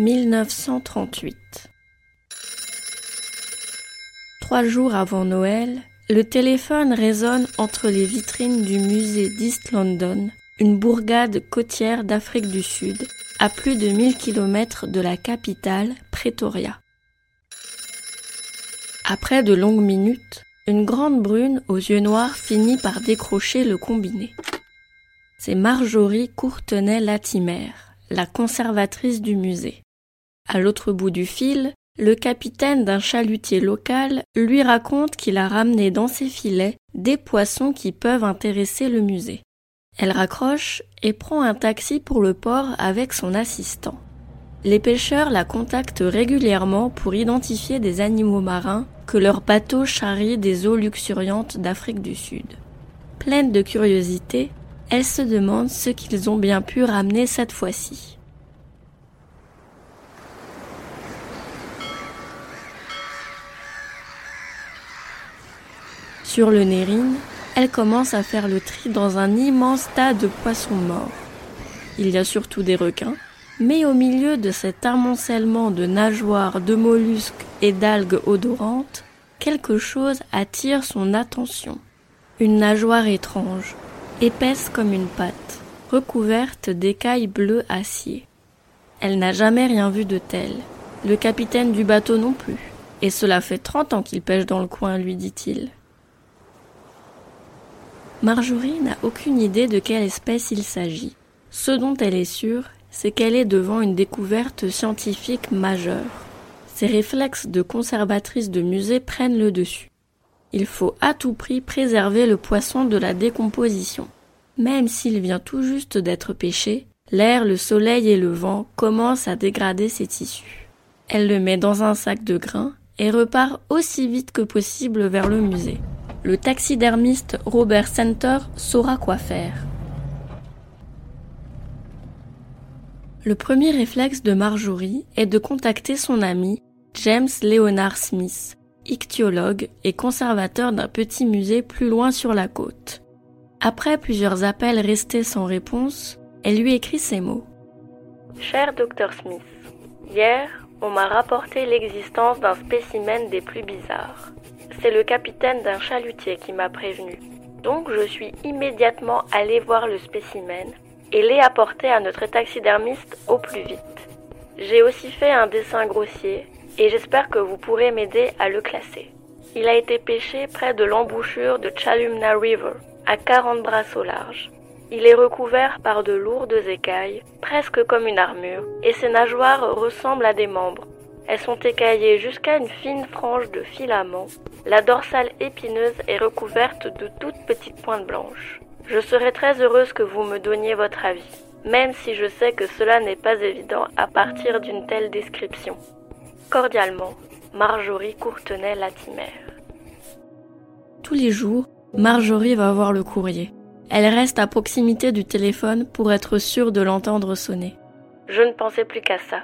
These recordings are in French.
1938. Trois jours avant Noël, le téléphone résonne entre les vitrines du musée d'East London, une bourgade côtière d'Afrique du Sud, à plus de 1000 km de la capitale, Pretoria. Après de longues minutes, une grande brune aux yeux noirs finit par décrocher le combiné. C'est Marjorie Courtenay-Latimer, la conservatrice du musée. À l'autre bout du fil, le capitaine d'un chalutier local lui raconte qu'il a ramené dans ses filets des poissons qui peuvent intéresser le musée. Elle raccroche et prend un taxi pour le port avec son assistant. Les pêcheurs la contactent régulièrement pour identifier des animaux marins que leur bateau charrie des eaux luxuriantes d'Afrique du Sud. Pleine de curiosité, elle se demande ce qu'ils ont bien pu ramener cette fois-ci. Sur le Nérine, elle commence à faire le tri dans un immense tas de poissons morts. Il y a surtout des requins, mais au milieu de cet amoncellement de nageoires, de mollusques et d'algues odorantes, quelque chose attire son attention. Une nageoire étrange, épaisse comme une pâte, recouverte d'écailles bleues acier. Elle n'a jamais rien vu de tel, le capitaine du bateau non plus, et cela fait trente ans qu'il pêche dans le coin, lui dit-il. Marjorie n'a aucune idée de quelle espèce il s'agit. Ce dont elle est sûre, c'est qu'elle est devant une découverte scientifique majeure. Ses réflexes de conservatrice de musée prennent le dessus. Il faut à tout prix préserver le poisson de la décomposition. Même s'il vient tout juste d'être pêché, l'air, le soleil et le vent commencent à dégrader ses tissus. Elle le met dans un sac de grains et repart aussi vite que possible vers le musée le taxidermiste Robert Center saura quoi faire. Le premier réflexe de Marjorie est de contacter son ami James Leonard Smith, ichthyologue et conservateur d'un petit musée plus loin sur la côte. Après plusieurs appels restés sans réponse, elle lui écrit ces mots. Cher docteur Smith, hier, on m'a rapporté l'existence d'un spécimen des plus bizarres. C'est le capitaine d'un chalutier qui m'a prévenu. Donc je suis immédiatement allé voir le spécimen et l'ai apporté à notre taxidermiste au plus vite. J'ai aussi fait un dessin grossier et j'espère que vous pourrez m'aider à le classer. Il a été pêché près de l'embouchure de Chalumna River, à 40 brasses au large. Il est recouvert par de lourdes écailles, presque comme une armure, et ses nageoires ressemblent à des membres. Elles sont écaillées jusqu'à une fine frange de filaments. La dorsale épineuse est recouverte de toutes petites pointes blanches. Je serais très heureuse que vous me donniez votre avis, même si je sais que cela n'est pas évident à partir d'une telle description. Cordialement, Marjorie Courtenay-Latimer. Tous les jours, Marjorie va voir le courrier. Elle reste à proximité du téléphone pour être sûre de l'entendre sonner. Je ne pensais plus qu'à ça,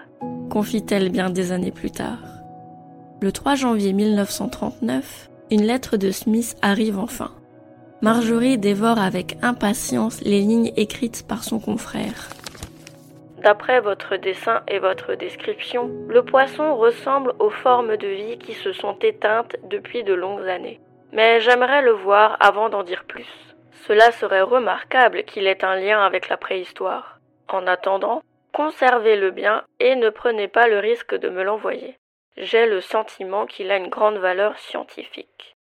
confie-t-elle bien des années plus tard. Le 3 janvier 1939, une lettre de Smith arrive enfin. Marjorie dévore avec impatience les lignes écrites par son confrère. D'après votre dessin et votre description, le poisson ressemble aux formes de vie qui se sont éteintes depuis de longues années. Mais j'aimerais le voir avant d'en dire plus. Cela serait remarquable qu'il ait un lien avec la préhistoire. En attendant, conservez-le bien et ne prenez pas le risque de me l'envoyer. J'ai le sentiment qu'il a une grande valeur scientifique.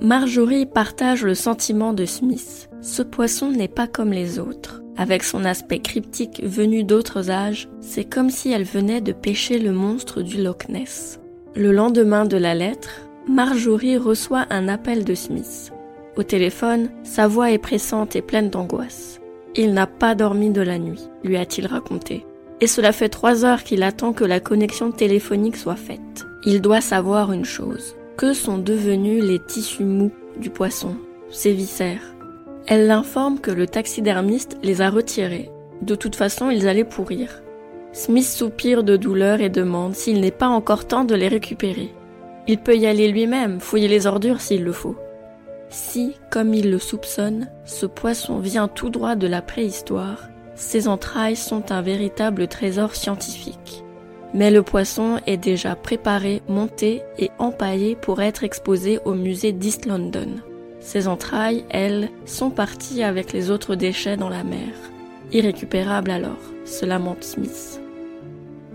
Marjorie partage le sentiment de Smith. Ce poisson n'est pas comme les autres. Avec son aspect cryptique venu d'autres âges, c'est comme si elle venait de pêcher le monstre du Loch Ness. Le lendemain de la lettre, Marjorie reçoit un appel de Smith. Au téléphone, sa voix est pressante et pleine d'angoisse. Il n'a pas dormi de la nuit, lui a-t-il raconté. Et cela fait trois heures qu'il attend que la connexion téléphonique soit faite. Il doit savoir une chose. Que sont devenus les tissus mous du poisson, ses viscères? Elle l'informe que le taxidermiste les a retirés. De toute façon, ils allaient pourrir. Smith soupire de douleur et demande s'il n'est pas encore temps de les récupérer. Il peut y aller lui-même, fouiller les ordures s'il le faut. Si, comme il le soupçonne, ce poisson vient tout droit de la préhistoire, ses entrailles sont un véritable trésor scientifique. Mais le poisson est déjà préparé, monté et empaillé pour être exposé au musée d'East London. Ses entrailles, elles, sont parties avec les autres déchets dans la mer. Irrécupérables alors, se lamente Smith.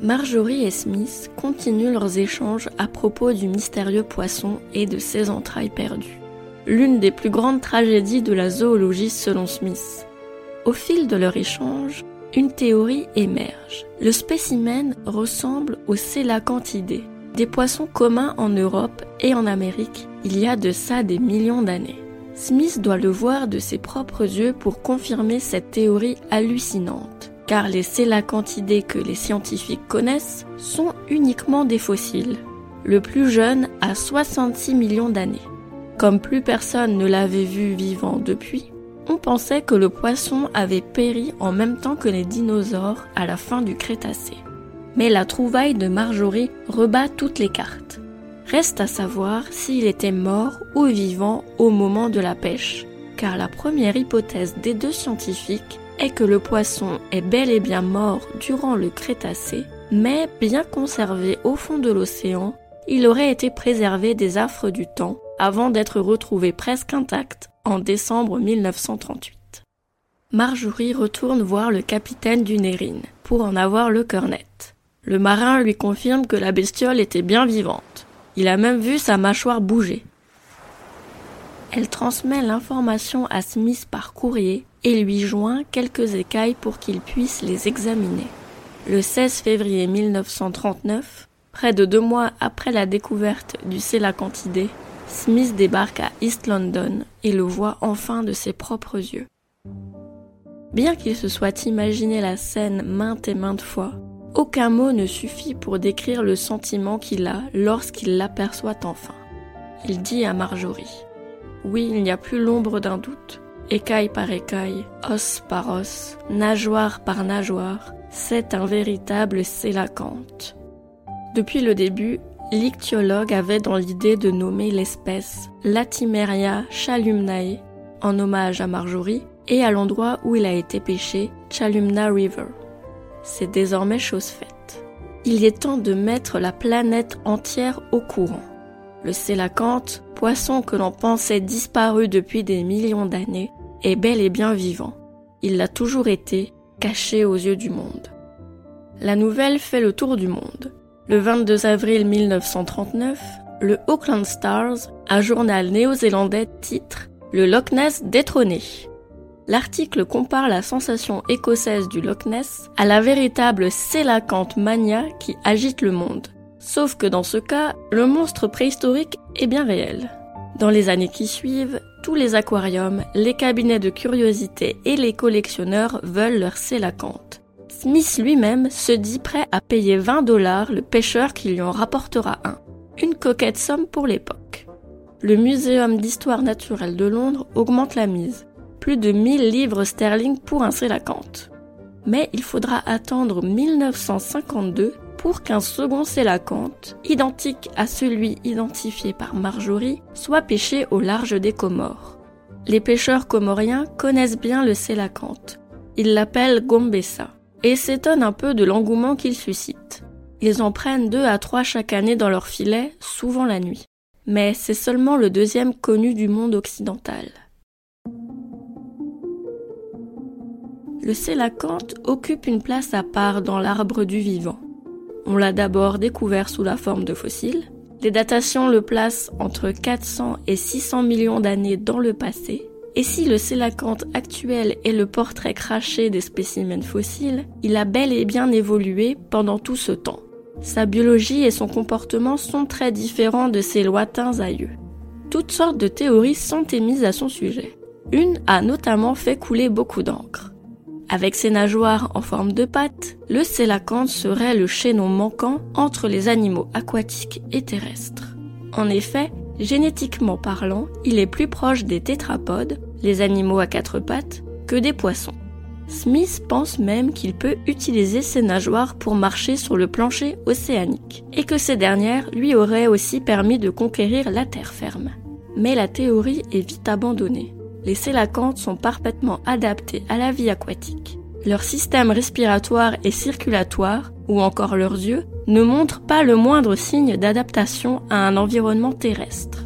Marjorie et Smith continuent leurs échanges à propos du mystérieux poisson et de ses entrailles perdues. L'une des plus grandes tragédies de la zoologie selon Smith. Au fil de leur échange, une théorie émerge. Le spécimen ressemble aux célacanthidés, des poissons communs en Europe et en Amérique il y a de ça des millions d'années. Smith doit le voir de ses propres yeux pour confirmer cette théorie hallucinante, car les célacanthidés que les scientifiques connaissent sont uniquement des fossiles. Le plus jeune a 66 millions d'années. Comme plus personne ne l'avait vu vivant depuis, on pensait que le poisson avait péri en même temps que les dinosaures à la fin du Crétacé. Mais la trouvaille de Marjorie rebat toutes les cartes. Reste à savoir s'il était mort ou vivant au moment de la pêche, car la première hypothèse des deux scientifiques est que le poisson est bel et bien mort durant le Crétacé, mais bien conservé au fond de l'océan, il aurait été préservé des affres du temps avant d'être retrouvé presque intact en décembre 1938. Marjorie retourne voir le capitaine du Nérine pour en avoir le cœur net. Le marin lui confirme que la bestiole était bien vivante. Il a même vu sa mâchoire bouger. Elle transmet l'information à Smith par courrier et lui joint quelques écailles pour qu'il puisse les examiner. Le 16 février 1939, près de deux mois après la découverte du Smith débarque à East London et le voit enfin de ses propres yeux. Bien qu'il se soit imaginé la scène maintes et maintes fois, aucun mot ne suffit pour décrire le sentiment qu'il a lorsqu'il l'aperçoit enfin. Il dit à Marjorie Oui, il n'y a plus l'ombre d'un doute. Écaille par écaille, os par os, nageoire par nageoire, c'est un véritable sélacanthe. Depuis le début, l'ichtyologue avait dans l'idée de nommer l'espèce Latimeria chalumnae en hommage à Marjorie et à l'endroit où il a été pêché, Chalumna River. C'est désormais chose faite. Il est temps de mettre la planète entière au courant. Le sélacanthe, poisson que l'on pensait disparu depuis des millions d'années, est bel et bien vivant. Il l'a toujours été, caché aux yeux du monde. La nouvelle fait le tour du monde. Le 22 avril 1939, le Auckland Stars, un journal néo-zélandais, titre Le Loch Ness détrôné. L'article compare la sensation écossaise du Loch Ness à la véritable sélacante mania qui agite le monde. Sauf que dans ce cas, le monstre préhistorique est bien réel. Dans les années qui suivent, tous les aquariums, les cabinets de curiosité et les collectionneurs veulent leur sélacante. Smith lui-même se dit prêt à payer 20 dollars le pêcheur qui lui en rapportera un. Une coquette somme pour l'époque. Le Muséum d'histoire naturelle de Londres augmente la mise. Plus de 1000 livres sterling pour un sélacanthe. Mais il faudra attendre 1952 pour qu'un second sélacanthe, identique à celui identifié par Marjorie, soit pêché au large des Comores. Les pêcheurs comoriens connaissent bien le sélacanthe. Ils l'appellent Gombessa et s'étonnent un peu de l'engouement qu'il suscite. Ils en prennent deux à trois chaque année dans leur filet, souvent la nuit. Mais c'est seulement le deuxième connu du monde occidental. Le sélacanthe occupe une place à part dans l'arbre du vivant. On l'a d'abord découvert sous la forme de fossiles. Les datations le placent entre 400 et 600 millions d'années dans le passé, et si le sélacanthe actuel est le portrait craché des spécimens fossiles, il a bel et bien évolué pendant tout ce temps. Sa biologie et son comportement sont très différents de ses lointains aïeux. Toutes sortes de théories sont émises à son sujet. Une a notamment fait couler beaucoup d'encre. Avec ses nageoires en forme de pattes, le sélacanthe serait le chaînon manquant entre les animaux aquatiques et terrestres. En effet, Génétiquement parlant, il est plus proche des tétrapodes, les animaux à quatre pattes, que des poissons. Smith pense même qu'il peut utiliser ses nageoires pour marcher sur le plancher océanique, et que ces dernières lui auraient aussi permis de conquérir la terre ferme. Mais la théorie est vite abandonnée. Les sélacanthes sont parfaitement adaptés à la vie aquatique. Leur système respiratoire et circulatoire, ou encore leurs yeux, ne montrent pas le moindre signe d'adaptation à un environnement terrestre.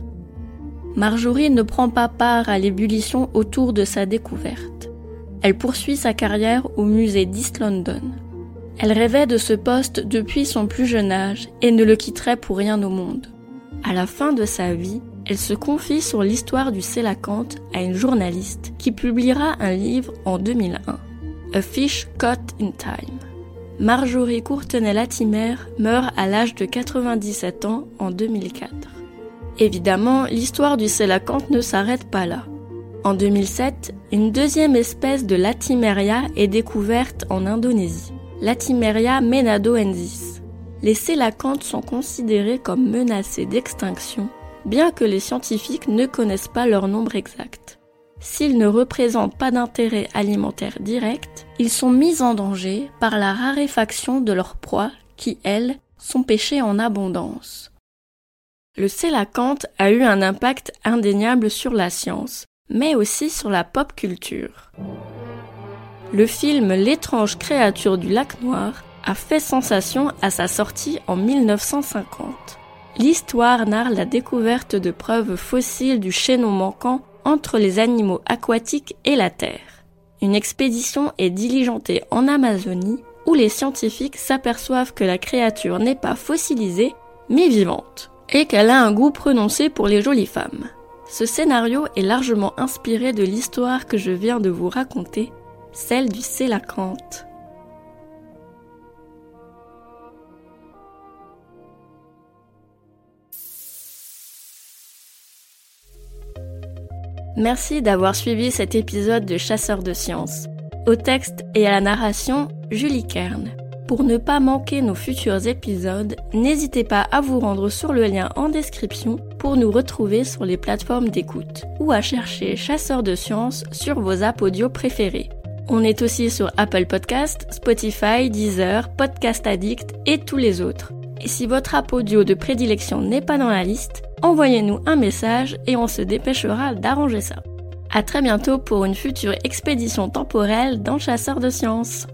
Marjorie ne prend pas part à l'ébullition autour de sa découverte. Elle poursuit sa carrière au musée d'East London. Elle rêvait de ce poste depuis son plus jeune âge et ne le quitterait pour rien au monde. À la fin de sa vie, elle se confie sur l'histoire du sélacanthe à une journaliste qui publiera un livre en 2001, A Fish Caught in Time. Marjorie Courtenay-Latimer meurt à l'âge de 97 ans en 2004. Évidemment, l'histoire du sélacanthe ne s'arrête pas là. En 2007, une deuxième espèce de Latimeria est découverte en Indonésie, Latimeria menadoensis. Les sélacanthes sont considérés comme menacés d'extinction, bien que les scientifiques ne connaissent pas leur nombre exact. S'ils ne représentent pas d'intérêt alimentaire direct, ils sont mis en danger par la raréfaction de leurs proies qui, elles, sont pêchées en abondance. Le sélacanthe a eu un impact indéniable sur la science, mais aussi sur la pop culture. Le film L'étrange créature du lac noir a fait sensation à sa sortie en 1950. L'histoire narre la découverte de preuves fossiles du chaînon manquant entre les animaux aquatiques et la Terre. Une expédition est diligentée en Amazonie où les scientifiques s'aperçoivent que la créature n'est pas fossilisée mais vivante et qu'elle a un goût prononcé pour les jolies femmes. Ce scénario est largement inspiré de l'histoire que je viens de vous raconter, celle du Sélacanthe. Merci d'avoir suivi cet épisode de Chasseurs de sciences. Au texte et à la narration, Julie Kern. Pour ne pas manquer nos futurs épisodes, n'hésitez pas à vous rendre sur le lien en description pour nous retrouver sur les plateformes d'écoute ou à chercher Chasseurs de sciences sur vos apps audio préférés. On est aussi sur Apple Podcast, Spotify, Deezer, Podcast Addict et tous les autres. Et si votre app audio de prédilection n'est pas dans la liste, envoyez-nous un message et on se dépêchera d'arranger ça. À très bientôt pour une future expédition temporelle dans Chasseurs de sciences.